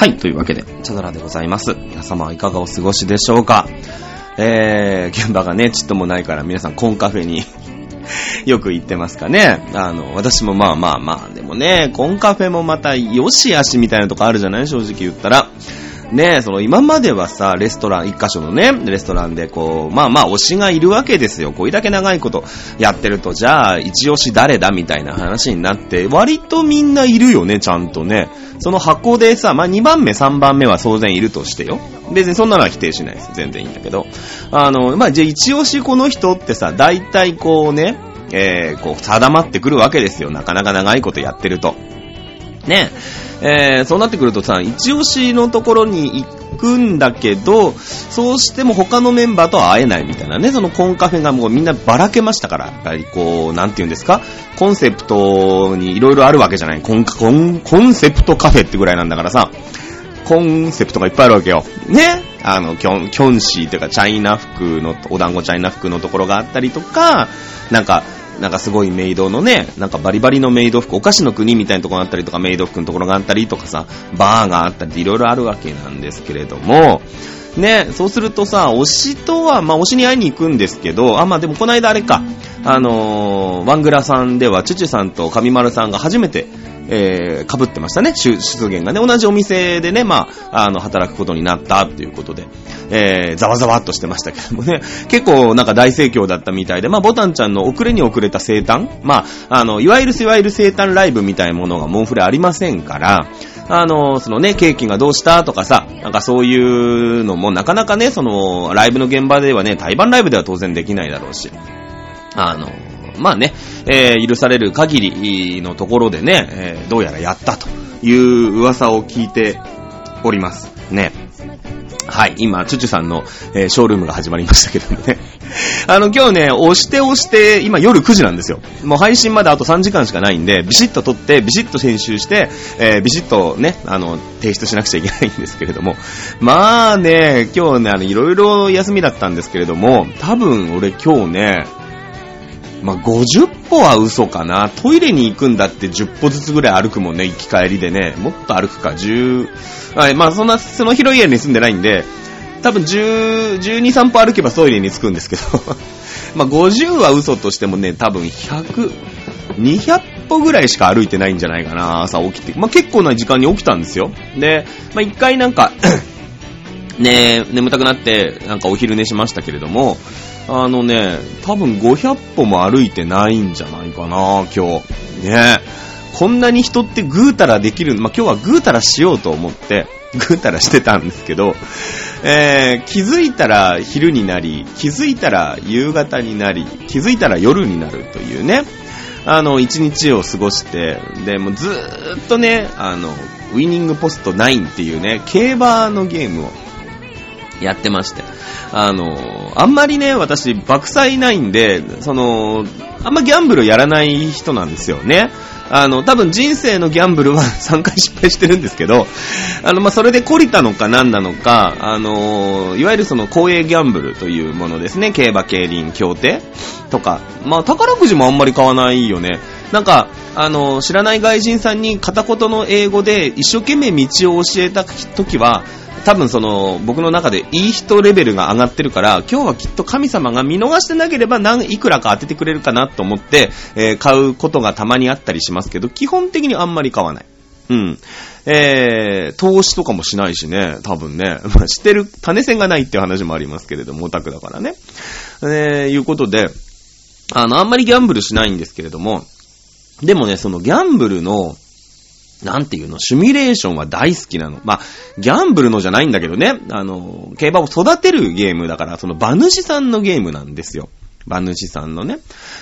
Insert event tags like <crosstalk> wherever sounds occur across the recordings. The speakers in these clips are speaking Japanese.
はい、というわけで、チャドラでございます。皆様はいかがお過ごしでしょうか？えー、現場がね、ちっともないから皆さんコンカフェに <laughs> よく行ってますかね？あの、私もまあまあまあ、でもね、コンカフェもまたよしあしみたいなとこあるじゃない？正直言ったら。ねえ、その今まではさ、レストラン、一箇所のね、レストランでこう、まあまあ推しがいるわけですよ。これだけ長いことやってると、じゃあ、一押し誰だみたいな話になって、割とみんないるよね、ちゃんとね。その箱でさ、まあ2番目、3番目は当然いるとしてよ。別にそんなのは否定しないです。全然いいんだけど。あの、まあじゃあ一押しこの人ってさ、大体こうね、えー、こう定まってくるわけですよ。なかなか長いことやってると。ねえー、そうなってくるとさ、一押しのところに行くんだけど、そうしても他のメンバーとは会えないみたいなね、そのコンカフェがもうみんなばらけましたから、やっぱりこう、なんて言うんですか、コンセプトに色々あるわけじゃない。コン、コン、コンセプトカフェってぐらいなんだからさ、コンセプトがいっぱいあるわけよ。ねあの、キョン、キョンシーというか、チャイナ服の、お団子チャイナ服のところがあったりとか、なんか、なんかすごいメイドのね、なんかバリバリのメイド服、お菓子の国みたいなところがあったりとか、メイド服のところがあったりとかさ、バーがあったりいろいろあるわけなんですけれども、ね、そうするとさ、推しとは、まあ推しに会いに行くんですけど、あ、まあでもこの間あれか、あのー、ワングラさんでは、チュチュさんと上丸さんが初めて、えー、被ってましたね、出現がね。同じお店でね、まあ、あの、働くことになったっていうことで、えー、ざわざわっとしてましたけどもね、<laughs> 結構なんか大盛況だったみたいで、まあ、ボタンちゃんの遅れに遅れた生誕。まあ、あの、いわゆるいわゆる生誕ライブみたいなものがモンフレありませんから、あの、そのね、ケーキがどうしたとかさ、なんかそういうのもなかなかね、その、ライブの現場ではね、対バンライブでは当然できないだろうし、あの、まあね、えー、許される限りのところでね、えー、どうやらやったという噂を聞いております。ね。はい、今、チュチュさんの、えー、ショールームが始まりましたけどもね。<laughs> あの、今日ね、押して押して、今夜9時なんですよ。もう配信まであと3時間しかないんで、ビシッと撮って、ビシッと編集して、えー、ビシッとね、あの、提出しなくちゃいけないんですけれども。まあね、今日ね、あの、いろいろ休みだったんですけれども、多分俺今日ね、まあ、50歩は嘘かな。トイレに行くんだって10歩ずつぐらい歩くもんね、行き帰りでね。もっと歩くか、10、はい、まあそんな、その広い家に住んでないんで、多分10、12、3歩歩けばトイレに着くんですけど、<laughs> まあ50は嘘としてもね、多分100、200歩ぐらいしか歩いてないんじゃないかな、朝起きて。まあ結構な時間に起きたんですよ。で、まあ一回なんか <coughs> ね眠たくなって、なんかお昼寝しましたけれども、あのね、多分500歩も歩いてないんじゃないかな、今日。ねこんなに人ってぐうたらできる、まあ、今日はぐうたらしようと思って、ぐうたらしてたんですけど、えー、気づいたら昼になり、気づいたら夕方になり、気づいたら夜になるというね、あの、一日を過ごして、で、もうずーっとね、あの、ウィニングポスト9っていうね、競馬のゲームをやってまして。あの、あんまりね、私、爆災ないんで、その、あんまギャンブルやらない人なんですよね。あの、多分人生のギャンブルは <laughs> 3回失敗してるんですけど、あの、まあ、それで懲りたのか何なのか、あの、いわゆるその公営ギャンブルというものですね。競馬、競輪、競艇とか。まあ、宝くじもあんまり買わないよね。なんか、あの、知らない外人さんに片言の英語で一生懸命道を教えた時は、多分その、僕の中でいい人レベルが上がってるから、今日はきっと神様が見逃してなければ何、いくらか当ててくれるかなと思って、えー、買うことがたまにあったりしますけど、基本的にあんまり買わない。うん。えー、投資とかもしないしね、多分ね。<laughs> まあ、知ってる、種線がないっていう話もありますけれども、オタクだからね。えー、いうことで、あの、あんまりギャンブルしないんですけれども、でもね、そのギャンブルの、なんていうの、シミュレーションは大好きなの。まあ、ギャンブルのじゃないんだけどね、あの、競馬を育てるゲームだから、その馬主さんのゲームなんですよ。馬主さんのね。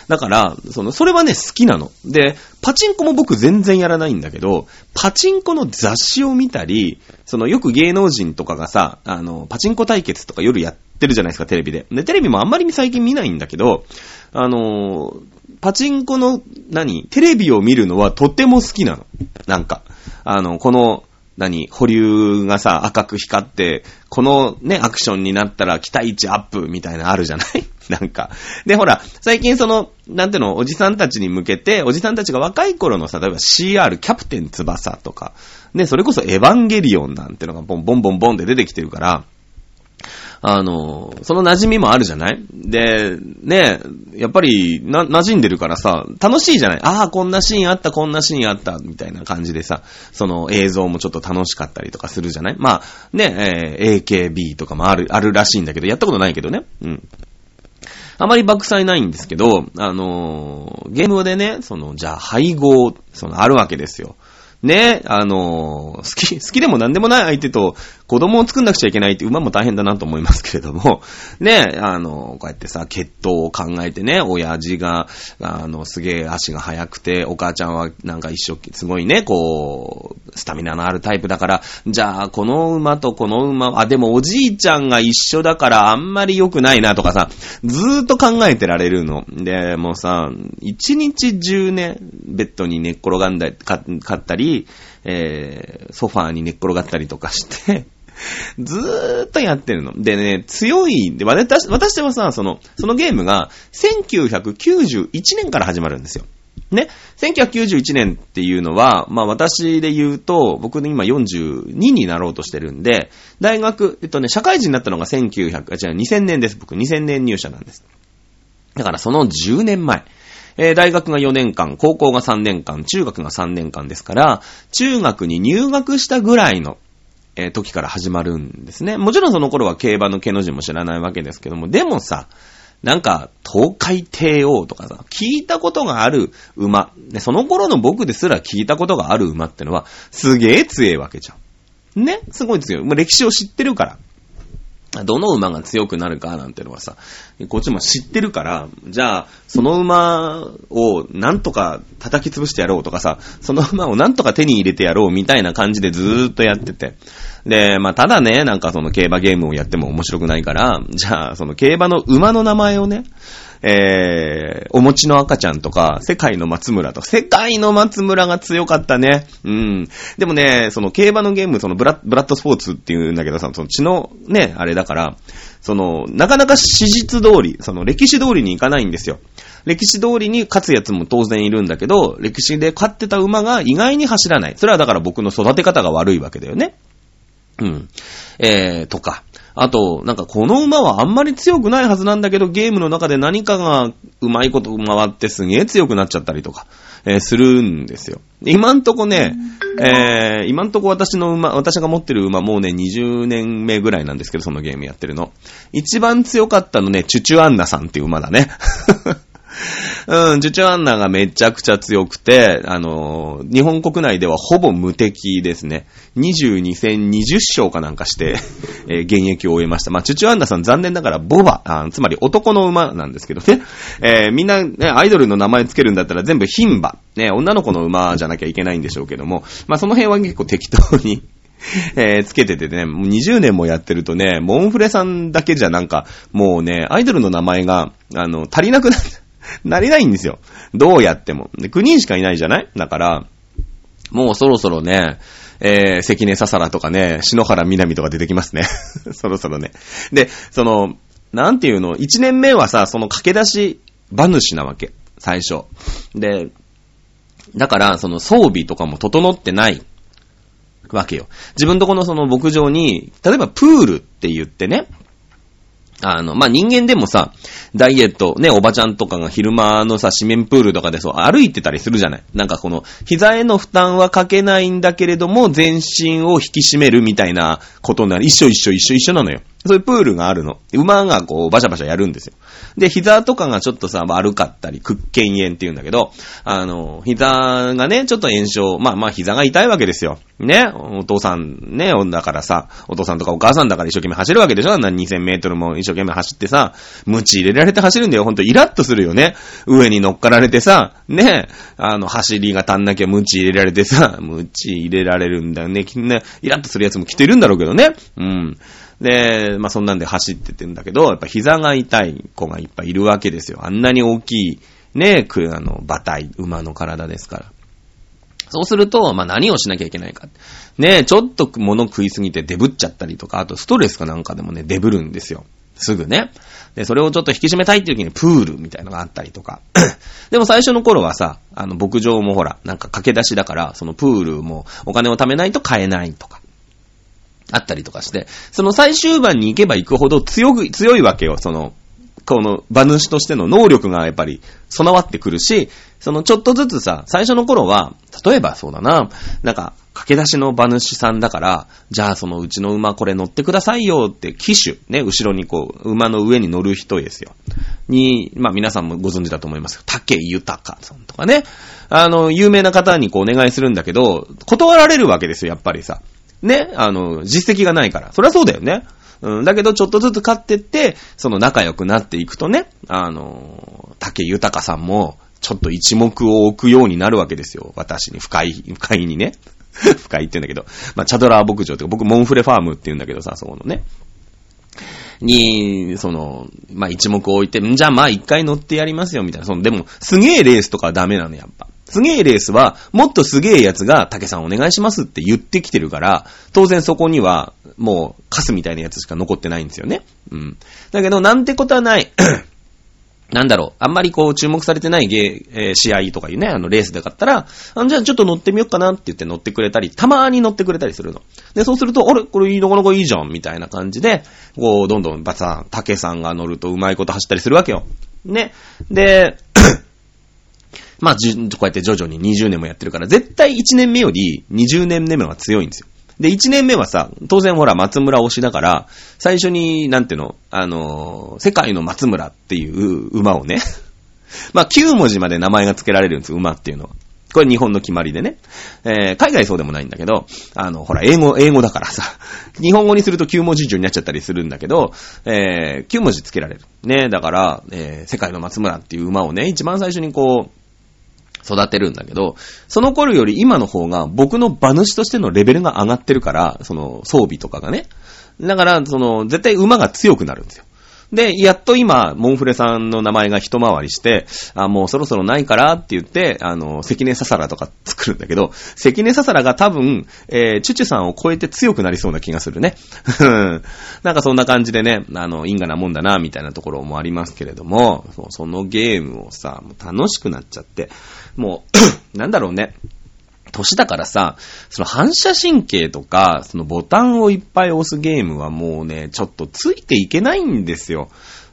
だから、その、それはね、好きなの。で、パチンコも僕全然やらないんだけど、パチンコの雑誌を見たり、その、よく芸能人とかがさ、あの、パチンコ対決とか夜やってるじゃないですか、テレビで。で、テレビもあんまり最近見ないんだけど、あの、パチンコの、何？テレビを見るのはとても好きなの。なんか、あの、この、何、保留がさ、赤く光って、このね、アクションになったら期待値アップみたいなあるじゃない？<laughs> なんか。で、ほら、最近その、なんていうの、おじさんたちに向けて、おじさんたちが若い頃のさ、例えば CR、キャプテン翼とか、ね、それこそエヴァンゲリオンなんてのがボンボンボンボンって出てきてるから、あの、その馴染みもあるじゃない？で、ね、やっぱり、な、馴染んでるからさ、楽しいじゃない？ああ、こんなシーンあった、こんなシーンあった、みたいな感じでさ、その映像もちょっと楽しかったりとかするじゃない？まあ、ね、えー、AKB とかもある、あるらしいんだけど、やったことないけどね。うん。あまり爆災ないんですけど、あのー、ゲームでね、その、じゃあ配合、その、あるわけですよ。ね、あの、好き、<laughs> 好きでも何でもない相手と子供を作んなくちゃいけないって馬も大変だなと思いますけれども、<laughs> ね、あの、こうやってさ、血統を考えてね、親父が、あの、すげえ足が速くて、お母ちゃんはなんか一生、すごいね、こう、スタミナのあるタイプだから、じゃあ、この馬とこの馬、あ、でもおじいちゃんが一緒だからあんまり良くないなとかさ、ずーっと考えてられるの。で、もうさ、一日中ね、ベッドに寝っ転がんだり、か、かったり、えー、ソファーに寝っ転がったりとかして、<laughs> ずーっとやってるの。でね、強い、で、私、私はさ、その、そのゲームが、1991年から始まるんですよ。ね。1991年っていうのは、まあ私で言うと、僕今42になろうとしてるんで、大学、えっとね、社会人になったのが1900、あ、違う、2000年です。僕2000年入社なんです。だからその10年前。えー、大学が4年間、高校が3年間、中学が3年間ですから、中学に入学したぐらいの、えー、時から始まるんですね。もちろんその頃は競馬の毛の字も知らないわけですけども、でもさ、なんか、東海帝王とかさ、聞いたことがある馬。で、その頃の僕ですら聞いたことがある馬ってのは、すげえ強いわけじゃん。ね？すごい強い。もう歴史を知ってるから。どの馬が強くなるかなんてのはさ、こっちも知ってるから、じゃあ、その馬をなんとか叩き潰してやろうとかさ、その馬をなんとか手に入れてやろうみたいな感じでずーっとやってて。で、まあ、ただね、なんかその競馬ゲームをやっても面白くないから、じゃあ、その競馬の馬の名前をね、えー、お餅の赤ちゃんとか、世界の松村とか、世界の松村が強かったね。うん。でもね、その競馬のゲーム、そのブラブラッドスポーツっていうんだけどさ、その血のね、あれだから、その、なかなか史実通り、その歴史通りにいかないんですよ。歴史通りに勝つやつも当然いるんだけど、歴史で勝ってた馬が意外に走らない。それはだから僕の育て方が悪いわけだよね。うん。えー、とか。あと、なんかこの馬はあんまり強くないはずなんだけど、ゲームの中で何かがうまいこと回ってすげえ強くなっちゃったりとか、えー、するんですよ。今んとこね、えー、今んとこ私の馬、私が持ってる馬もうね、20年目ぐらいなんですけど、そのゲームやってるの。一番強かったのね、チュチュアンナさんっていう馬だね。うん、ジュチュアンナがめちゃくちゃ強くて、あのー、日本国内ではほぼ無敵ですね。22戦20勝かなんかして、<laughs> えー、現役を終えました。まあ、チュチュアンナさん残念ながらボバ、あつまり男の馬なんですけどね。<laughs> えー、みんな、ね、アイドルの名前つけるんだったら全部牝馬。ね、女の子の馬じゃなきゃいけないんでしょうけども、まあ、その辺は結構適当に <laughs> えー、つけててね、もう20年もやってるとね、モンフレさんだけじゃなんか、もうね、アイドルの名前が、あの、足りなくなって、<laughs> なれないんですよ。どうやっても。で、9人しかいないじゃない？だから、もうそろそろね、えー、関根ささらとかね、篠原みなみとか出てきますね。<laughs> そろそろね。で、その、なんていうの、1年目はさ、その駆け出し馬主なわけ。最初。で、だから、その装備とかも整ってないわけよ。自分とこのその牧場に、例えばプールって言ってね、あの、まあ、人間でもさ、ダイエット、ね、おばちゃんとかが昼間のさ、四面プールとかでそう、歩いてたりするじゃないなんかこの、膝への負担はかけないんだけれども、全身を引き締めるみたいなことになる。一緒一緒一緒一緒なのよ。そういうプールがあるの。馬がこう、バシャバシャやるんですよ。で、膝とかがちょっとさ、悪かったり、屈腱炎って言うんだけど、あの、膝がね、ちょっと炎症、まあまあ膝が痛いわけですよ。ね、お父さんね、だからさ、お父さんとかお母さんだから一生懸命走るわけでしょ？何2000メートルも一生懸命走ってさ、鞭入れられて走るんだよ。ほんとイラッとするよね。上に乗っかられてさ、ね、あの、走りが足んなきゃ鞭入れられてさ、鞭入れられるんだよね。きね、イラッとするやつも来てるんだろうけどね。うん。で、まあそんなんで走っててんだけど、やっぱ膝が痛い子がいっぱいいるわけですよ。あんなに大きい、ね、く、あの、馬体、馬の体ですから。そうすると、まあ、何をしなきゃいけないか。ねちょっと物食いすぎてデブっちゃったりとか、あとストレスかなんかでもね、デブるんですよ。すぐね。で、それをちょっと引き締めたいっていう時にプールみたいのがあったりとか。<clears throat> でも最初の頃はさ、あの、牧場もほら、なんか駆け出しだから、そのプールもお金を貯めないと買えないとか。あったりとかして、その最終盤に行けば行くほど強く、強いわけよ、その、この馬主としての能力がやっぱり備わってくるし、そのちょっとずつさ、最初の頃は、例えばそうだな、なんか、駆け出しの馬主さんだから、じゃあそのうちの馬これ乗ってくださいよって騎手、ね、後ろにこう、馬の上に乗る人ですよ。に、まあ皆さんもご存知だと思います竹豊さんとかね、あの、有名な方にこうお願いするんだけど、断られるわけですよ、やっぱりさ。ね、あの、実績がないから。そりゃそうだよね。うん、だけど、ちょっとずつ勝ってって、その仲良くなっていくとね、あの、竹豊さんも、ちょっと一目を置くようになるわけですよ。私に、深い、深いにね。<laughs> 深いって言うんだけど。まあ、チャドラー牧場って僕、モンフレファームって言うんだけどさ、そこのね。に、その、まあ、一目を置いて、んじゃあま一回乗ってやりますよ、みたいな。その、でも、すげえレースとかはダメなの、やっぱ。すげえレースは、もっとすげえやつが、竹さんお願いしますって言ってきてるから、当然そこには、もう、カスみたいなやつしか残ってないんですよね。うん。だけど、なんてことはない。<clears throat> なんだろう、あんまりこう注目されてないゲー、えー、試合とかいうね、あのレースで買ったら、あじゃあちょっと乗ってみようかなって言って乗ってくれたり、たまーに乗ってくれたりするの。で、そうすると、あれ？これなかなかいいじゃんみたいな感じで、こう、どんどんバサン、竹さんが乗るとうまいこと走ったりするわけよ。ね。で、まあ、じこうやって徐々に20年もやってるから、絶対1年目より20年目は強いんですよ。で、1年目はさ、当然ほら、松村推しだから、最初に、なんていうの、あのー、世界の松村っていう馬をね、<laughs> まあ、9文字まで名前が付けられるんですよ、馬っていうのは。これ日本の決まりでね。えー、海外そうでもないんだけど、あの、ほら、英語、英語だからさ、<laughs> 日本語にすると9文字以上になっちゃったりするんだけど、えー、9文字付けられる。ね、だから、えー、世界の松村っていう馬をね、一番最初にこう、育てるんだけど、その頃より今の方が僕の馬主としてのレベルが上がってるから、その装備とかがね。だから、その、絶対馬が強くなるんですよ。で、やっと今、モンフレさんの名前が一回りして、あ、もうそろそろないからって言って、あの、関根ササラとか作るんだけど、関根ササラが多分、えー、チュチュさんを超えて強くなりそうな気がするね。<laughs> なんかそんな感じでね、あの、因果なもんだな、みたいなところもありますけれども、そのゲームをさ、楽しくなっちゃって、もう <coughs> なんだろうね。年だからさ、その反射神経とか、そのボタンをいっぱい押すゲームはもうね、ちょっとついていけないんですよ。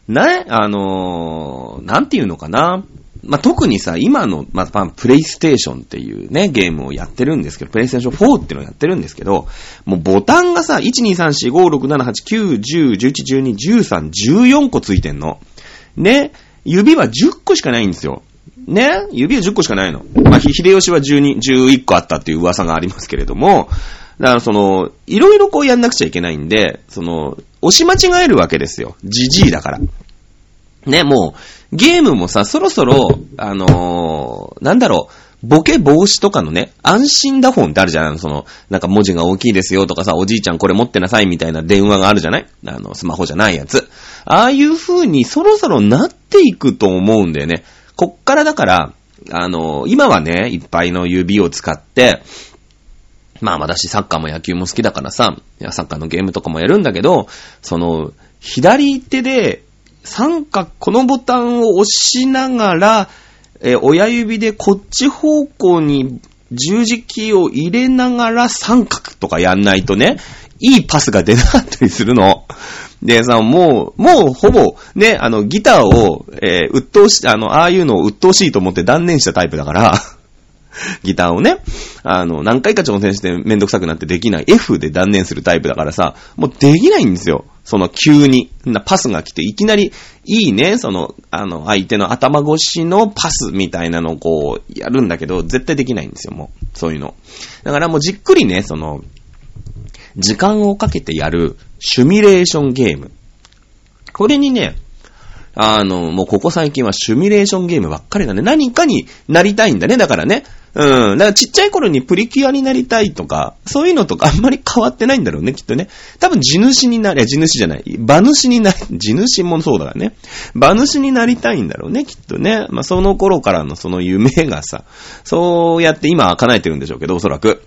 ね、あのー、なんていうのかな。まあ、特にさ、今の、まあ、プレイステーションっていうね、ゲームをやってるんですけど、プレイステーション4っていうのをやってるんですけど、もうボタンがさ、1、2、3、4、5、6、7、8、9、10、11、12、13、14個ついてんの。ね、指は10個しかないんですよ。ね指は10個しかないの。まあ、秀吉は12、11個あったっていう噂がありますけれども、だからその、いろいろこうやんなくちゃいけないんで、その、押し間違えるわけですよ。じじいだから。ね、もう、ゲームもさ、そろそろ、あのー、なんだろう、ボケ防止とかのね、安心打本ってあるじゃん。その、なんか文字が大きいですよとかさ、おじいちゃんこれ持ってなさいみたいな電話があるじゃない？あの、スマホじゃないやつ。ああいう風にそろそろなっていくと思うんだよね。こっからだから、あの、今はね、いっぱいの指を使って、まあ私サッカーも野球も好きだからさ、サッカーのゲームとかもやるんだけど、その、左手で三角、このボタンを押しながら、え親指でこっち方向に十字キーを入れながら三角とかやんないとね、いいパスが出なかったりするの。でさ、もう、もうほぼ、ね、あの、ギターを、えー、鬱陶し、あの、ああいうのを鬱陶しいと思って断念したタイプだから、<laughs> ギターをね、あの、何回か挑戦してめんどくさくなってできない。F で断念するタイプだからさ、もうできないんですよ。その急に。なパスが来て、いきなり、いいね、その、あの、相手の頭越しのパスみたいなのをこう、やるんだけど、絶対できないんですよ、もう。そういうの。だからもうじっくりね、その、時間をかけてやるシュミュレーションゲーム。これにね、あの、もうここ最近はシュミレーションゲームばっかりなんで、何かになりたいんだね、だからね。うん。だからちっちゃい頃にプリキュアになりたいとか、そういうのとかあんまり変わってないんだろうね、きっとね。多分地主になり、地主じゃない、馬主になり、<laughs> 地主もそうだからね。馬主になりたいんだろうね、きっとね。まあ、その頃からのその夢がさ、そうやって今は叶えてるんでしょうけど、おそらく。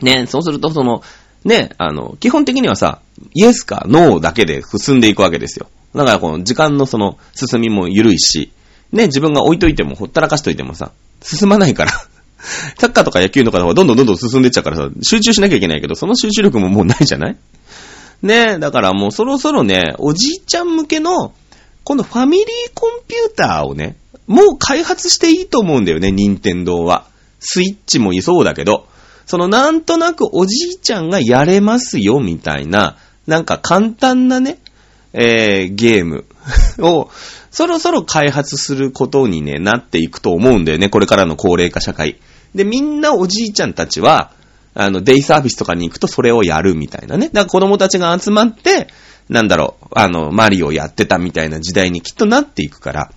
ね、そうするとその、ね、あの、基本的にはさ、イエスかノーだけで進んでいくわけですよ。だからこの時間のその進みも緩いし、ね、自分が置いといてもほったらかしといてもさ、進まないから。サッカーとか野球とかの方がどんどんどんどん進んでっちゃうからさ、集中しなきゃいけないけど、その集中力ももうないじゃない？ねだからもうそろそろね、おじいちゃん向けの、このファミリーコンピューターをね、もう開発していいと思うんだよね、任天堂は。スイッチもいそうだけど、そのなんとなくおじいちゃんがやれますよ、みたいな、なんか簡単なね、えー、ゲーム <laughs> を、そろそろ開発することにね、なっていくと思うんだよね、これからの高齢化社会。で、みんなおじいちゃんたちは、あの、デイサービスとかに行くとそれをやるみたいなね。だから子供たちが集まって、なんだろう、あの、マリオやってたみたいな時代にきっとなっていくから、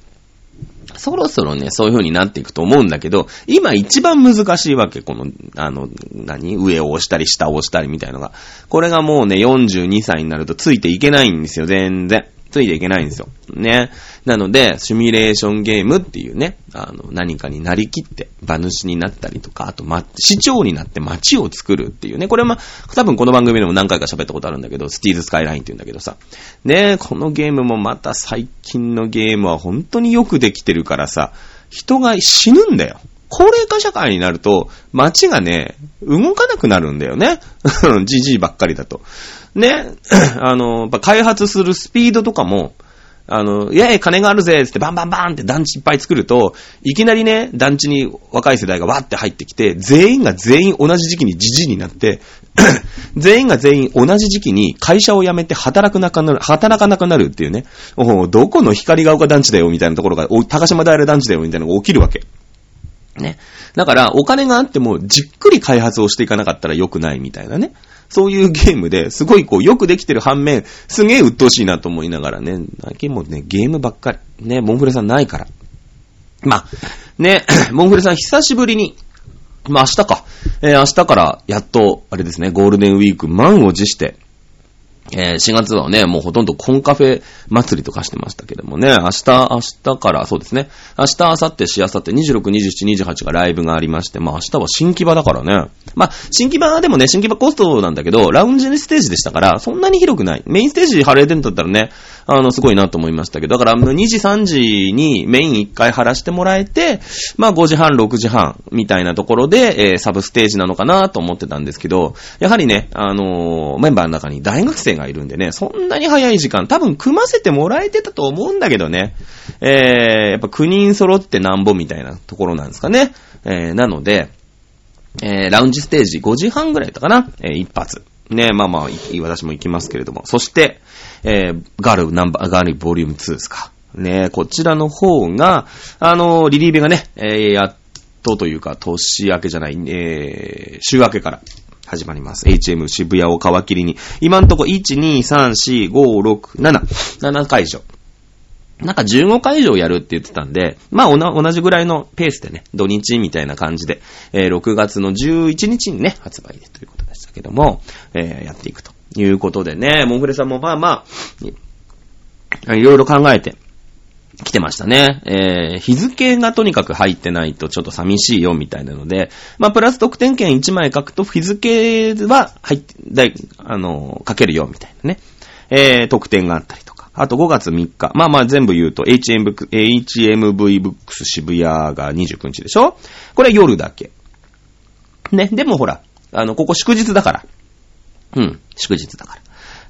そろそろね、そういう風になっていくと思うんだけど、今一番難しいわけ、この、あの、何？上を押したり下を押したりみたいのが。これがもうね、42歳になるとついていけないんですよ、全然。ついていけないんですよ。ね。なので、シミュレーションゲームっていうね、あの、何かになりきって、馬主になったりとか、あと、ま、市長になって街を作るっていうね、これはま、多分この番組でも何回か喋ったことあるんだけど、スティーズスカイラインって言うんだけどさ。ねこのゲームもまた最近のゲームは本当によくできてるからさ、人が死ぬんだよ。高齢化社会になると、街がね、動かなくなるんだよね。<laughs> じじいばっかりだと。ね、<clears throat> あの、開発するスピードとかも、あの、いやいや、金があるぜつってバンバンバンって団地いっぱい作ると、いきなりね、団地に若い世代がわって入ってきて、全員が全員同じ時期にじじになって、<clears throat> 全員が全員同じ時期に会社を辞めて働くなくなる、働かなくなるっていうね、どこの光が丘団地だよみたいなところが、高島平団地だよみたいなのが起きるわけ。ね。だから、お金があっても、じっくり開発をしていかなかったら良くないみたいなね。そういうゲームですごいこう、よくできてる反面、すげえ鬱陶しいなと思いながらね、最近もね、ゲームばっかり。ね、モンフレさんないから。まあ、ね、<clears throat> モンフレさん久しぶりに、まあ明日か。えー、明日からやっと、あれですね、ゴールデンウィーク満を持して、えー、4月はね、もうほとんどコンカフェ祭りとかしてましたけどもね、明日、明日からそうですね、明日、明後日、しあさって26、27、28がライブがありまして、まあ明日は新木場だからね。まあ、新木場でもね、新木場コストなんだけど、ラウンジステージでしたから、そんなに広くない。メインステージ晴れてんだったらね、あの、すごいなと思いましたけど、だから2時、3時にメイン1回晴らしてもらえて、まあ5時半、6時半みたいなところで、えー、サブステージなのかなと思ってたんですけど、やはりね、あのー、メンバーの中に大学生がいるんでね、そんなに早い時間、多分組ませてもらえてたと思うんだけどね、えー、やっぱ9人揃ってなんぼみたいなところなんですかね。えー、なので、えー、ラウンジステージ5時半ぐらいだったかな、えー、一発。ね、まあまあ、私も行きますけれども。そして、えー、ガールナンバー、ガールボリューム2ですか。ね、こちらの方が、あのー、リリーベがね、えー、やっとというか、年明けじゃない、えー、週明けから始まります。HM 渋谷を皮切りに。今んとこ、1、2、3、4、5、6、7、7会場。なんか15回以上やるって言ってたんで、まあ同じぐらいのペースでね、土日みたいな感じで、えー、6月の11日にね、発売でということでしたけども、えー、やっていくということでね、モンフレさんもまあまあ、いろいろ考えて来てましたね。えー、日付がとにかく入ってないとちょっと寂しいよみたいなので、まあプラス得点券1枚書くと日付は入って、あの、書けるよみたいなね、えー、得点があったりとか。あと5月3日。まあまあ全部言うと HMV, HMV ブックス渋谷が29日でしょ？これ夜だけ。ね。でもほら、あの、ここ祝日だから。うん、祝日だから。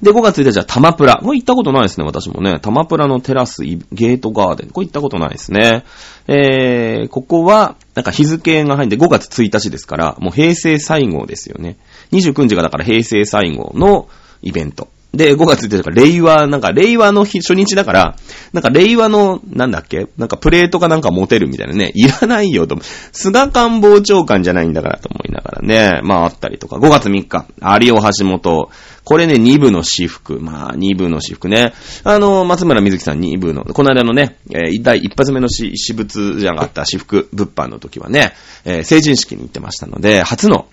で、5月1日はタマプラ。これ行ったことないですね、私もね。タマプラのテラス、ゲートガーデン。これ行ったことないですね。えー、ここは、なんか日付が入って5月1日ですから、もう平成最後ですよね。29日がだから平成最後のイベント。で、5月1日か令和、なんか令和の日、初日だから、なんか令和の、なんだっけ？なんかプレートかなんか持てるみたいなね。いらないよと。菅官房長官じゃないんだからと思いながらね、まああったりとか、5月3日、有尾橋本、これね、2部の私服。まあ、2部の私服ね。あの、松村瑞希さん2部の、この間のね、えー、第一発目の私物じゃなかった私服物販の時はね、えー、成人式に行ってましたので、初の、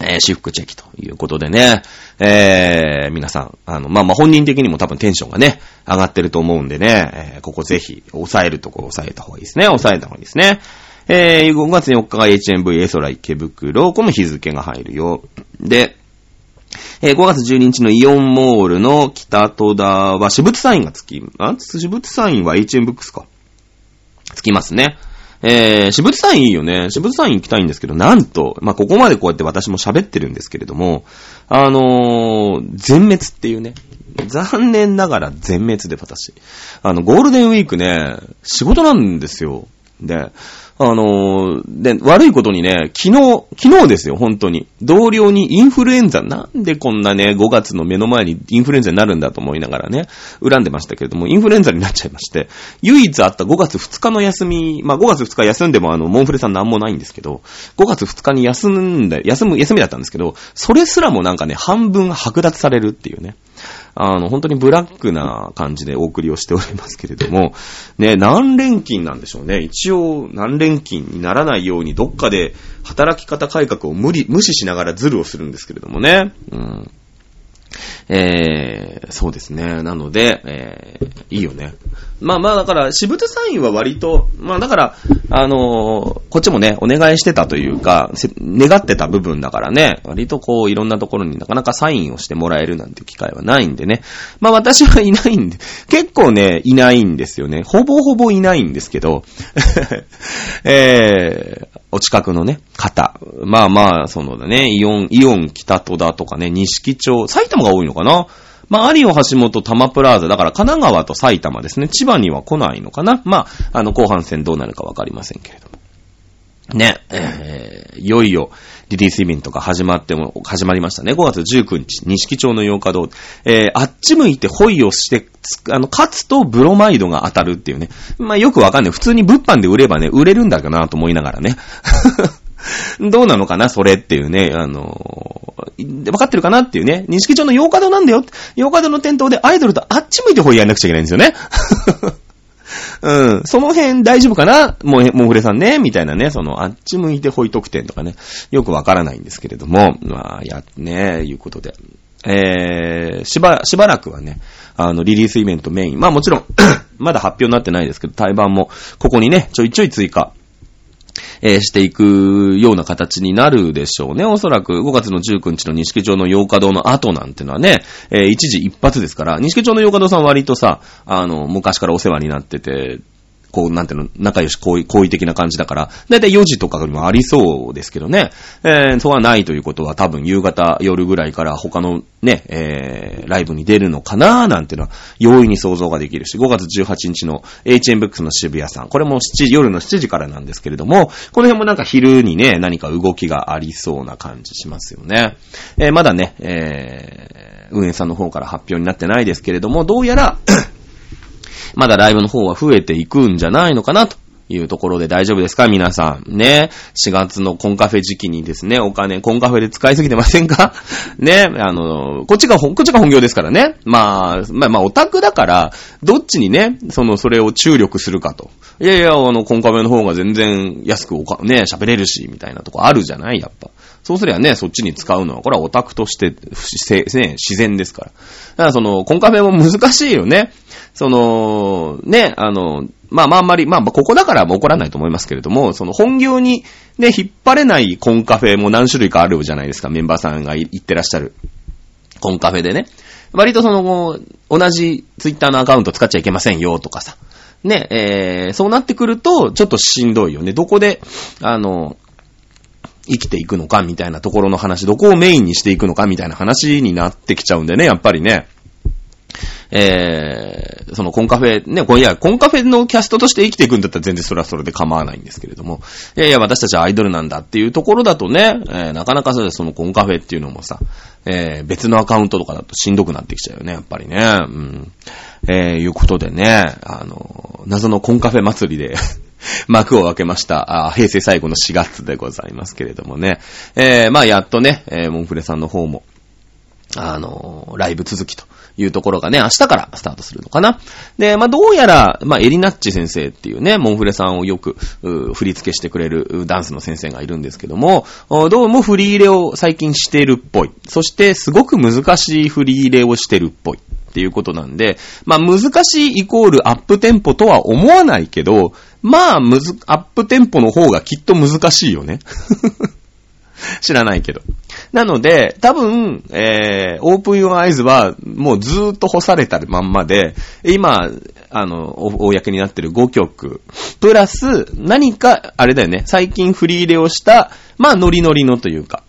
えー、私服チェキということでね、えー、皆さん、あの、まあ、ま、本人的にも多分テンションがね、上がってると思うんでね、えー、ここぜひ、抑えるとこ抑えた方がいいですね。抑えた方がいいですね。えー、5月4日が HMV エソラ池袋、この日付が入るよ。で、えー、5月12日のイオンモールの北戸田は、私物サインがつき、あ私物サインは HM ブックスか。つきますね。えー、私物サインいいよね。私物サイン行きたいんですけど、なんと、まあ、ここまでこうやって私も喋ってるんですけれども、あのー、全滅っていうね。残念ながら全滅で私。あの、ゴールデンウィークね、仕事なんですよ。で、あの、で、悪いことにね、昨日、昨日ですよ、本当に。同僚にインフルエンザ、なんでこんなね、5月の目の前にインフルエンザになるんだと思いながらね、恨んでましたけれども、インフルエンザになっちゃいまして、唯一あった5月2日の休み、まあ5月2日休んでもあの、モンフレさんなんもないんですけど、5月2日に休んで、休む、休みだったんですけど、それすらもなんかね、半分剥奪されるっていうね。あの、本当にブラックな感じでお送りをしておりますけれども、ね、何連勤なんでしょうね。一応、何連勤にならないように、どっかで働き方改革を無理、無視しながらズルをするんですけれどもね。うん。えー、そうですね。なので、えー、いいよね。まあまあ、だから、私物サインは割と、まあだから、あのー、こっちもね、お願いしてたというか、願ってた部分だからね、割とこう、いろんなところになかなかサインをしてもらえるなんて機会はないんでね。まあ私はいないんで、結構ね、いないんですよね。ほぼほぼいないんですけど、<laughs> えー、お近くのね、方。まあまあ、そのね、イオン、イオン北戸田とかね、西木町、埼玉が多いのかな？まあ、有オ橋本多摩プラーザ、だから神奈川と埼玉ですね。千葉には来ないのかな？まあ、あの、後半戦どうなるかわかりませんけれども。ね、えー、いよいよ、リリースイベントが始まっても、始まりましたね。5月19日、西町の洋華堂。えー、あっち向いてホイをして、あの、勝つとブロマイドが当たるっていうね。まあ、よくわかんない。普通に物販で売ればね、売れるんだかなと思いながらね。<laughs> どうなのかなそれっていうね、あのー、分かってるかなっていうね、西町の洋華堂なんだよ。洋華堂の店頭でアイドルとあっち向いてホイやんなくちゃいけないんですよね。うん。その辺大丈夫かな？もう、もうふれさんね、みたいなね、その、あっち向いてホイ特典とかね、よくわからないんですけれども、まあ、や、ね、いうことで。えー、しば、しばらくはね、あの、リリースイベントメイン。まあもちろん <coughs> まだ発表になってないですけど、対バンも、ここにね、ちょいちょい追加えー、していくような形になるでしょうね。おそらく5月の19日の西町の洋華堂の後なんてのはね、えー、一時一発ですから、西町の洋華堂さん割とさ、あの、昔からお世話になってて、こう、なんていうの、仲良し好意、好意的な感じだから、だいたい4時とかにもありそうですけどね。えー、そうはないということは多分夕方、夜ぐらいから他のね、えー、ライブに出るのかなーなんていうのは容易に想像ができるし、5月18日の HM ブックスの渋谷さん、これも7時夜の7時からなんですけれども、この辺もなんか昼にね、何か動きがありそうな感じしますよね。えー、まだね、えー、運営さんの方から発表になってないですけれども、どうやらまだライブの方は増えていくんじゃないのかなというところで大丈夫ですか？皆さん。ね。4月のコンカフェ時期にですね、お金、コンカフェで使いすぎてませんか？<laughs> ね。あの、こっちが、こっちが本業ですからね。まあ、まあ、まあ、オタクだから、どっちにね、その、それを注力するかと。いやいや、あの、コンカフェの方が全然安くおか、ね、喋れるし、みたいなとこあるじゃない？やっぱ。そうすりゃね、そっちに使うのは、これはオタクとして、ね、自然ですから。だからその、コンカフェも難しいよね。その、ね、あの、まあまああんまり、まあここだからも怒らないと思いますけれども、その本業にね、引っ張れないコンカフェも何種類かあるじゃないですか、メンバーさんが言ってらっしゃる。コンカフェでね。割とその、同じツイッターのアカウント使っちゃいけませんよとかさ。ね、えー、そうなってくると、ちょっとしんどいよね。どこで、あの、生きていくのかみたいなところの話、どこをメインにしていくのかみたいな話になってきちゃうんでね、やっぱりね。えー、そのコンカフェ、ね、こいや、コンカフェのキャストとして生きていくんだったら全然それはそれで構わないんですけれども、いやいや、私たちはアイドルなんだっていうところだとね、えー、なかなかそのコンカフェっていうのもさ、えー、別のアカウントとかだとしんどくなってきちゃうよね、やっぱりね。うん。えー、いうことでね、あの、謎のコンカフェ祭りで幕を開けました。あ平成最後の4月でございますけれどもね。えー、まあやっとね、えー、モンフレさんの方も、あのーライブ続きというところがね、明日からスタートするのかな。で、まあ、どうやら、まあ、エリナッチ先生っていうね、モンフレさんをよく、振り付けしてくれるダンスの先生がいるんですけども、どうも振り入れを最近してるっぽい。そして、すごく難しい振り入れをしてるっぽい。っていうことなんで、まあ、難しいイコールアップテンポとは思わないけど、まあ、むず、アップテンポの方がきっと難しいよね。<laughs> 知らないけど。なので、多分、えー、オープンヨアアイズは、もうずーっと干されたまんまで、今、あの、お公になってる5曲、プラス、何か、あれだよね、最近振り入れをした、まあ、ノリノリのというか、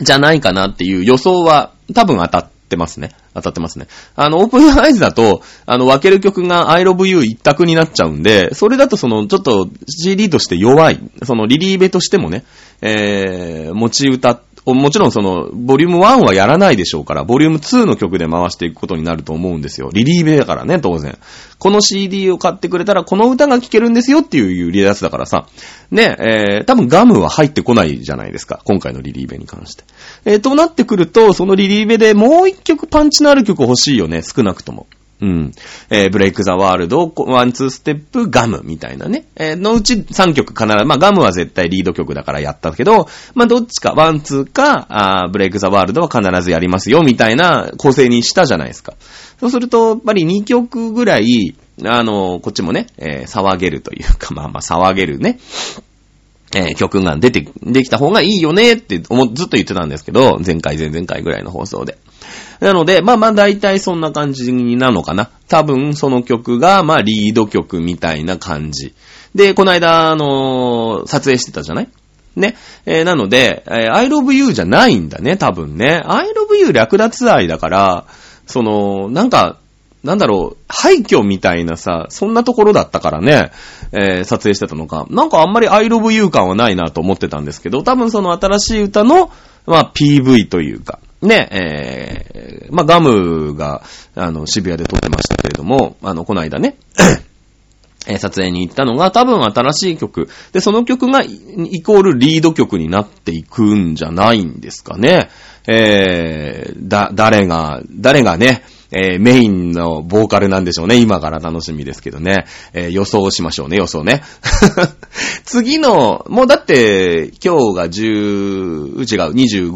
じゃないかなっていう予想は、多分当たってますね。当たってますね。あの、オープンアイズだと、あの、分ける曲が I love you 一択になっちゃうんで、それだとその、ちょっと CD として弱い、そのリリイベとしてもね、えー、持ち歌って、もちろんその、ボリューム1はやらないでしょうから、ボリューム2の曲で回していくことになると思うんですよ。リリイベだからね、当然。この CD を買ってくれたら、この歌が聴けるんですよっていうリアスだからさ。ね、えー、多分ガムは入ってこないじゃないですか。今回のリリイベに関して。えー、となってくると、そのリリイベでもう一曲パンチのある曲欲しいよね、少なくとも。うん。えー、ブレイクザワールド、ワンツーステップ、ガムみたいなね。えーのうち3曲必ず、まあガムは絶対リード曲だからやったけど、まあどっちか、ワンツーか、あブレイクザワールドは必ずやりますよ、みたいな構成にしたじゃないですか。そうすると、やっぱり2曲ぐらい、あの、こっちもね、えー騒げるというか、まあまあ騒げるね。えー曲が出て、できた方がいいよねって思ずっと言ってたんですけど、前回、前々回ぐらいの放送で。なので、まあまあ大体そんな感じなのかな。多分その曲が、まあリード曲みたいな感じ。で、この間、あのー撮影してたじゃない？ね。えーなので、えー I love you じゃないんだね、多分ね。I love you 略奪愛だから、その、なんか、なんだろう、廃墟みたいなさ、そんなところだったからね、えー撮影してたのか。なんかあんまり I love you 感はないなと思ってたんですけど、多分その新しい歌の、まあ PV というか、ね、えーまあガムが、あの、渋谷で撮ってましたけれども、あの、この間ね、<clears throat> え撮影に行ったのが多分新しい曲。で、その曲がイイコールリード曲になっていくんじゃないんですかね。えー、だ、誰が、誰がね、えーメインのボーカルなんでしょうね。今から楽しみですけどね。えー予想しましょうね、予想ね。<laughs> 次の、もうだって、今日が10、違う、25、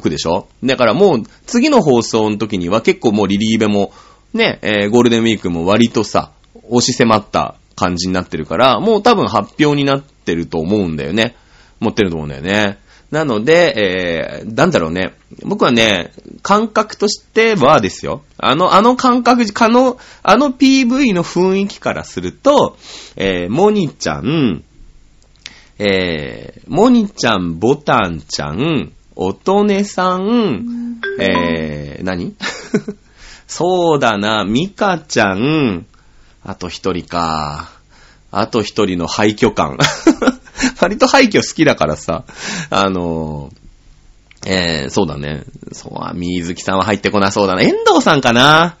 26でしょ？だからもう、次の放送の時には結構もうリリーベも、ね、えーゴールデンウィークも割とさ、押し迫った感じになってるから、もう多分発表になってると思うんだよね。持ってると思うんだよね。なので、えー、なんだろうね。僕はね、感覚としてはですよ。あの、あの感覚、あの、あの PV の雰囲気からすると、えー、モニちゃん、えー、モニちゃん、ボタンちゃん、おとねさん、えー、何？<laughs> そうだな、ミカちゃん、あと一人か。あと一人の廃墟感。<laughs> <laughs> 割と廃墟好きだからさ、あのー、えー、そうだね。そう、あ水木さんは入ってこなそうだな。遠藤さんかな？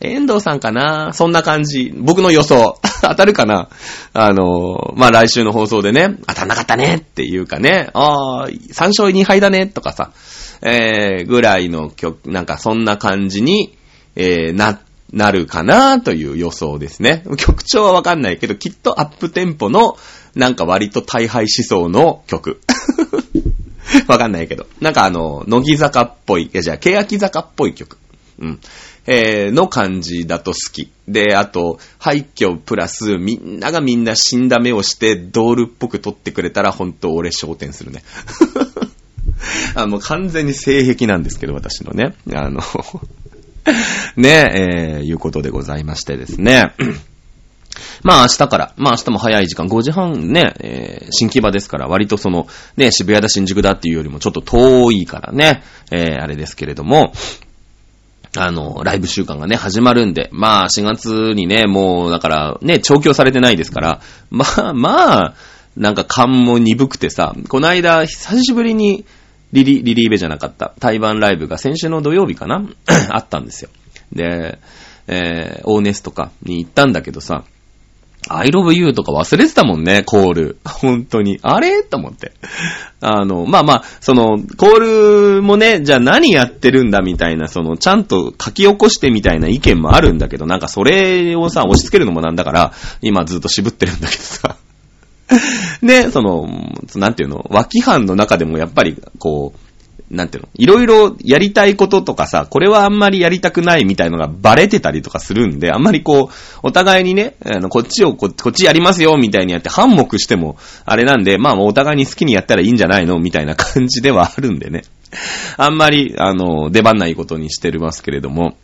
遠藤さんかな？そんな感じ。僕の予想。<laughs> 当たるかな？あのー、まあ、来週の放送でね、当たんなかったねっていうかね、あー、3勝2敗だねとかさ、えー、ぐらいの曲、なんかそんな感じに、えー、な、なるかな？という予想ですね。曲調はわかんないけど、きっとアップテンポの、なんか割と大敗しそうの曲。<laughs> わかんないけど。なんかあの、乃木坂っぽい、いやじゃあ、欅坂っぽい曲。うん。えー、の感じだと好き。で、あと、廃墟プラス、みんながみんな死んだ目をして、ドールっぽく撮ってくれたら、ほんと俺焦点するね。<laughs> あの、完全に性癖なんですけど、私のね。あの、<laughs> ね、えー、いうことでございましてですね。まあ明日から、まあ明日も早い時間、5時半ね、えー新木場ですから、割とその、ね、渋谷だ新宿だっていうよりもちょっと遠いからね、えーあれですけれども、あの、ライブ週間がね、始まるんで、まあ4月にね、もう、だから、ね、調教されてないですから、まあ、まあ、なんか勘も鈍くてさ、この間、久しぶりに、リリ、リリーベじゃなかった、台湾ライブが先週の土曜日かな <clears throat> あったんですよ。で、えー、オーネスとかに行ったんだけどさ、I love you とか忘れてたもんね、コール。本当に。あれ？と思って。あの、まあまあ、その、コールもね、じゃあ何やってるんだみたいな、その、ちゃんと書き起こしてみたいな意見もあるんだけど、なんかそれをさ、押し付けるのもなんだから、今ずっと渋ってるんだけどさ。で、<laughs> その、なんていうの、脇藩の中でもやっぱり、こう、なんていうの？いろいろやりたいこととかさ、これはあんまりやりたくないみたいのがバレてたりとかするんで、あんまりこう、お互いにね、あの、こっちをこ、こっちやりますよみたいにやって反目しても、あれなんで、まあお互いに好きにやったらいいんじゃないの？みたいな感じではあるんでね。あんまり、あの、出番ないことにしてますけれども、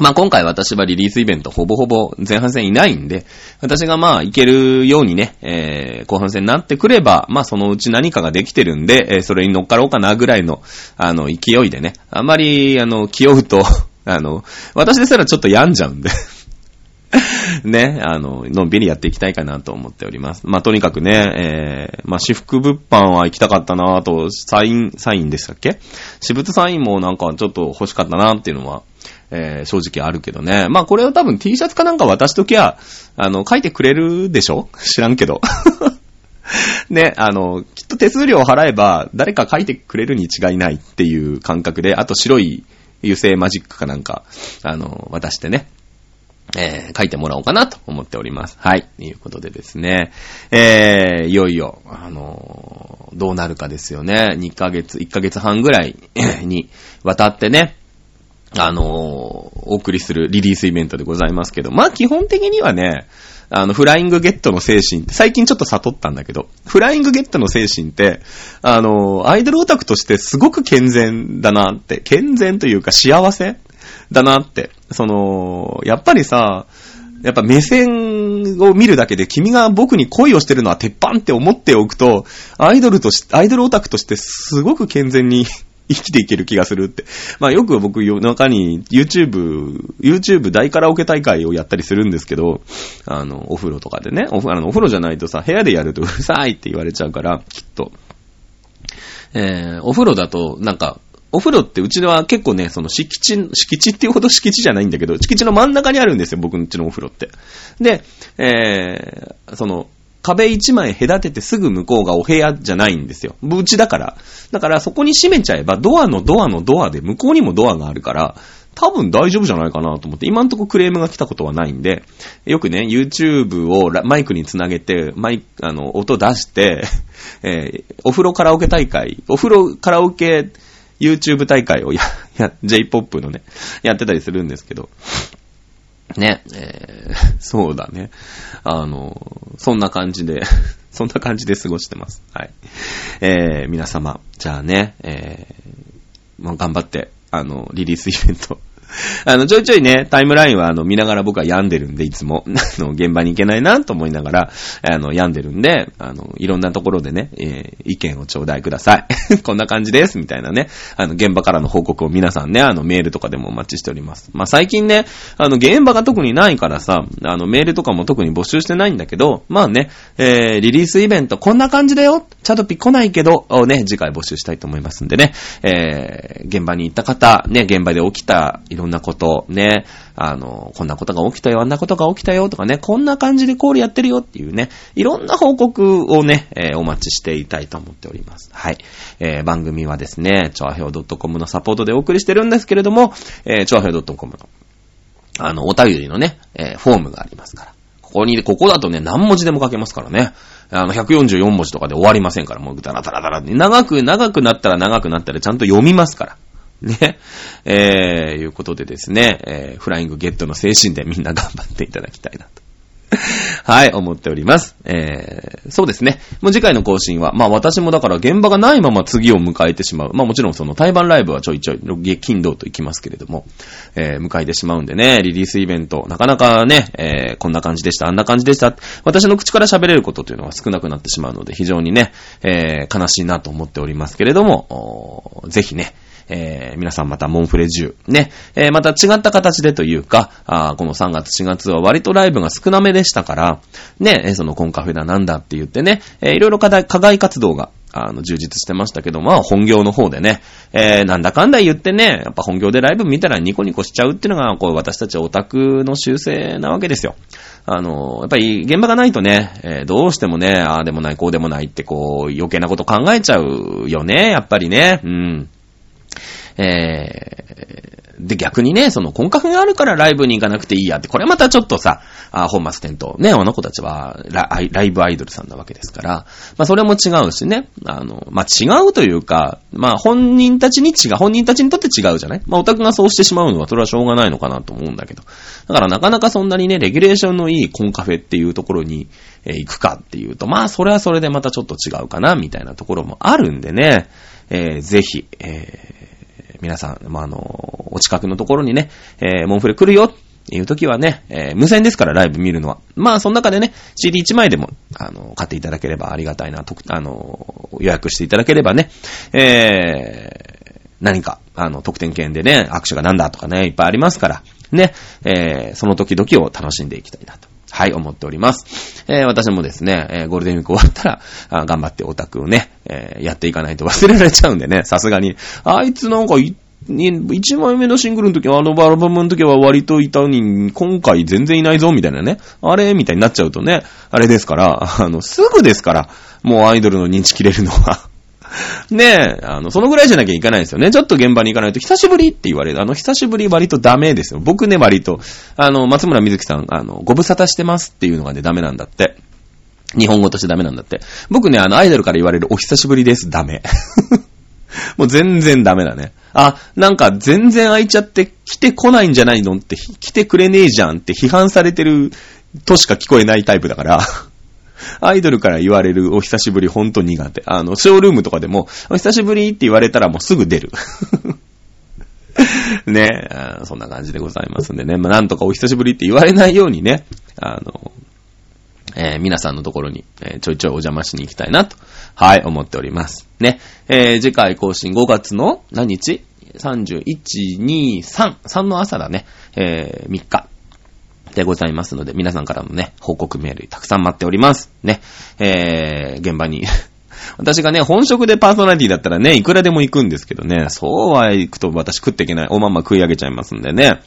まあ今回私はリリースイベントほぼほぼ前半戦いないんで、私がまあ行けるようにね、えー、後半戦になってくれば、まあそのうち何かができてるんで、えー、それに乗っかろうかなぐらいの、あの、勢いでね、あんまり、あの、気負うと <laughs> あの、私ですらちょっと病んじゃうんで <laughs> ね、あの、のんびりやっていきたいかなと思っております。まあ、とにかくね、えー、まあ、私服物販は行きたかったなと、サイン、サインでしたっけ？私物サインもなんかちょっと欲しかったなっていうのは、えー、正直あるけどね。まあこれを多分 T シャツかなんか渡しときゃ、あの、書いてくれるでしょ？<laughs> 知らんけど。<laughs> ね、あの、きっと手数料を払えば、誰か書いてくれるに違いないっていう感覚で、あと白い油性マジックかなんか、あの、渡してね、えー、書いてもらおうかなと思っております。はい。ということでですね。えー、いよいよ、あの、どうなるかですよね。2ヶ月、1ヶ月半ぐらいにわたってね、あのー、お送りするリリースイベントでございますけど、まあ基本的にはね、あの、フライングゲットの精神って、最近ちょっと悟ったんだけど、フライングゲットの精神って、あのー、アイドルオタクとしてすごく健全だなって、健全というか幸せだなって、その、やっぱりさ、やっぱ目線を見るだけで君が僕に恋をしてるのは鉄板って思っておくと、アイドルとし、アイドルオタクとしてすごく健全に生きていける気がするって。まあよく僕夜中に YouTube、YouTube 大カラオケ大会をやったりするんですけど、あの、お風呂とかでね、おあのお風呂じゃないとさ、部屋でやるとうるさいって言われちゃうから、きっと。えー、お風呂だと、なんか、お風呂ってうちでは結構ね、その敷地、敷地っていうほど敷地じゃないんだけど、敷地の真ん中にあるんですよ、僕んちのお風呂って。で、えー、その、壁一枚隔ててすぐ向こうがお部屋じゃないんですよ。うちだから。だからそこに閉めちゃえば、ドアのドアのドアで向こうにもドアがあるから、多分大丈夫じゃないかなと思って、今んとこクレームが来たことはないんで、よくね、YouTube をマイクにつなげて、マイク、あの、音出して、えー、お風呂カラオケ大会、お風呂カラオケ YouTube 大会をや、や、J-POP のね、やってたりするんですけど、ね、えー、<laughs> そうだね。あの、そんな感じで <laughs> そんな感じで過ごしてます。はい。えー、皆様、じゃあね、えー、もう頑張って、あの、リリースイベント <laughs> あの、ちょいちょいね、タイムラインは、あの、見ながら僕は病んでるんで、いつも、<laughs> あの、現場に行けないなと思いながら、あの、病んでるんで、あの、いろんなところでね、えー、意見を頂戴ください。<laughs> こんな感じです、みたいなね、あの、現場からの報告を皆さんね、あの、メールとかでもお待ちしております。まあ、最近ね、あの、現場が特にないからさ、あの、メールとかも特に募集してないんだけど、まあね、えー、リリースイベントこんな感じだよチャドピ来ないけど、をね、次回募集したいと思いますんでね、えー、現場に行った方、ね、現場で起きたいろんなこと、ね、あの、こんなことが起きたよ、あんなことが起きたよとかね、こんな感じでコールやってるよっていうね、いろんな報告をね、えー、お待ちしていたいと思っております。はい。えー、番組はですね、ちょあへお .com のサポートでお送りしてるんですけれども、えー、ちょあへお .com の、あの、お便りのね、えー、フォームがありますから。ここに、ここだとね、何文字でも書けますからね。あの、144文字とかで終わりませんから、もうダラダラダラ。長く、長くなったら長くなったらちゃんと読みますから。<laughs> ね。えー、いうことでですね、えー、フライングゲットの精神でみんな頑張っていただきたいなと。<laughs> はい、思っております。えー、そうですね。もう次回の更新は、まあ私もだから現場がないまま次を迎えてしまう。まあもちろんその対バンライブはちょいちょい、金土と行きますけれども、えー、迎えてしまうんでね、リリースイベント、なかなかね、えー、こんな感じでした、あんな感じでした。私の口から喋れることというのは少なくなってしまうので、非常にね、えー、悲しいなと思っておりますけれども、ぜひね、えー、皆さんまたモンフレ10、ね、えー、また違った形でというか、あこの3月4月は割とライブが少なめでしたから、ね、そのコンカフェだなんだって言ってね、えー、いろいろ課題、課外活動があの、充実してましたけど、まあ、本業の方でね、えー、なんだかんだ言ってね、やっぱ本業でライブ見たらニコニコしちゃうっていうのが、こう、私たちオタクの習性なわけですよ。あの、やっぱり現場がないとね、えー、どうしてもね、ああでもない、こうでもないって、こう、余計なこと考えちゃうよね、やっぱりね。うん。えー、で、逆にね、その、根格があるからライブに行かなくていいやって、これまたちょっとさ、あ本末転倒。ね、あの子たちはラ、ライブアイドルさんなわけですから、まあ、それも違うしね、あの、まあ、違うというか、まあ、本人たちに違う、本人たちにとって違うじゃない？まあ、オタクがそうしてしまうのは、それはしょうがないのかなと思うんだけど。だからなかなかそんなにね、レギュレーションのいいコンカフェっていうところに、え、行くかっていうと、まあ、それはそれでまたちょっと違うかな、みたいなところもあるんでね、えー、ぜひ、えー、皆さん、まあ、あの、お近くのところにね、えー、モンフレ来るよっていう時はね、えー、無線ですからライブ見るのは。まあ、その中でね、CD1 枚でも、あの、買っていただければありがたいな、と、あの、予約していただければね、えー、何か、あの、特典券でね、握手がなんだとかね、いっぱいありますから、ね、えー、その時々を楽しんでいきたいなと。はい、思っております。えー、私もですね、えー、ゴールデンウィーク終わったら、あ頑張ってオタクをね、えー、やっていかないと忘れられちゃうんでね、さすがに、あいつなんか言1枚目のシングルの時は、あのアルバムの時は割といたのに、今回全然いないぞ、みたいなね。あれ？みたいになっちゃうとね、あれですから、あの、すぐですから、もうアイドルの認知切れるのは。<laughs> ねえ、あの、そのぐらいじゃなきゃいけないんですよね。ちょっと現場に行かないと、久しぶりって言われる。あの、久しぶり割とダメですよ。僕ね、割と。あの、松村瑞希さん、あの、ご無沙汰してますっていうのがね、ダメなんだって。日本語としてダメなんだって。僕ね、あの、アイドルから言われるお久しぶりです。ダメ。<laughs> もう全然ダメだね。あ、なんか全然空いちゃって来てこないんじゃないのって、来てくれねえじゃんって批判されてるとしか聞こえないタイプだから。アイドルから言われるお久しぶりほんと苦手。あの、ショールームとかでも、お久しぶりって言われたらもうすぐ出る。<laughs> ねそんな感じでございますんでね。まあ、なんとかお久しぶりって言われないようにね、あの、えー、皆さんのところに、えー、ちょいちょいお邪魔しに行きたいなと、はい、思っております。ね。えー、次回更新5月の何日 ?31、2、3、3の朝だね。え、3日。でございますので、皆さんからもね、報告メールたくさん待っております。ね。えー、現場に私がね、本職でパーソナリティだったらね、いくらでも行くんですけどね、そうは行くと私食っていけない。おまんま食い上げちゃいますんでね。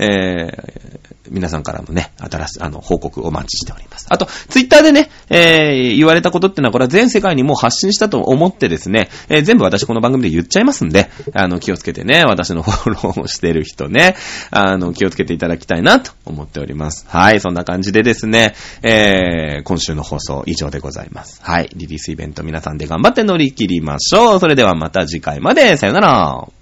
えー、皆さんからのね、新しい、あの、報告お待ちしております。あと、ツイッターでね、えー、言われたことってのは、これは全世界にもう発信したと思ってですね、えー、全部私この番組で言っちゃいますんで、あの、気をつけてね、私のフォローをしてる人ね、あの、気をつけていただきたいなと思っております。はい、そんな感じでですね、えー、今週の放送以上でございます。はい、リリースイベント皆皆さんで頑張って乗り切りましょう。それではまた次回まで、さよなら。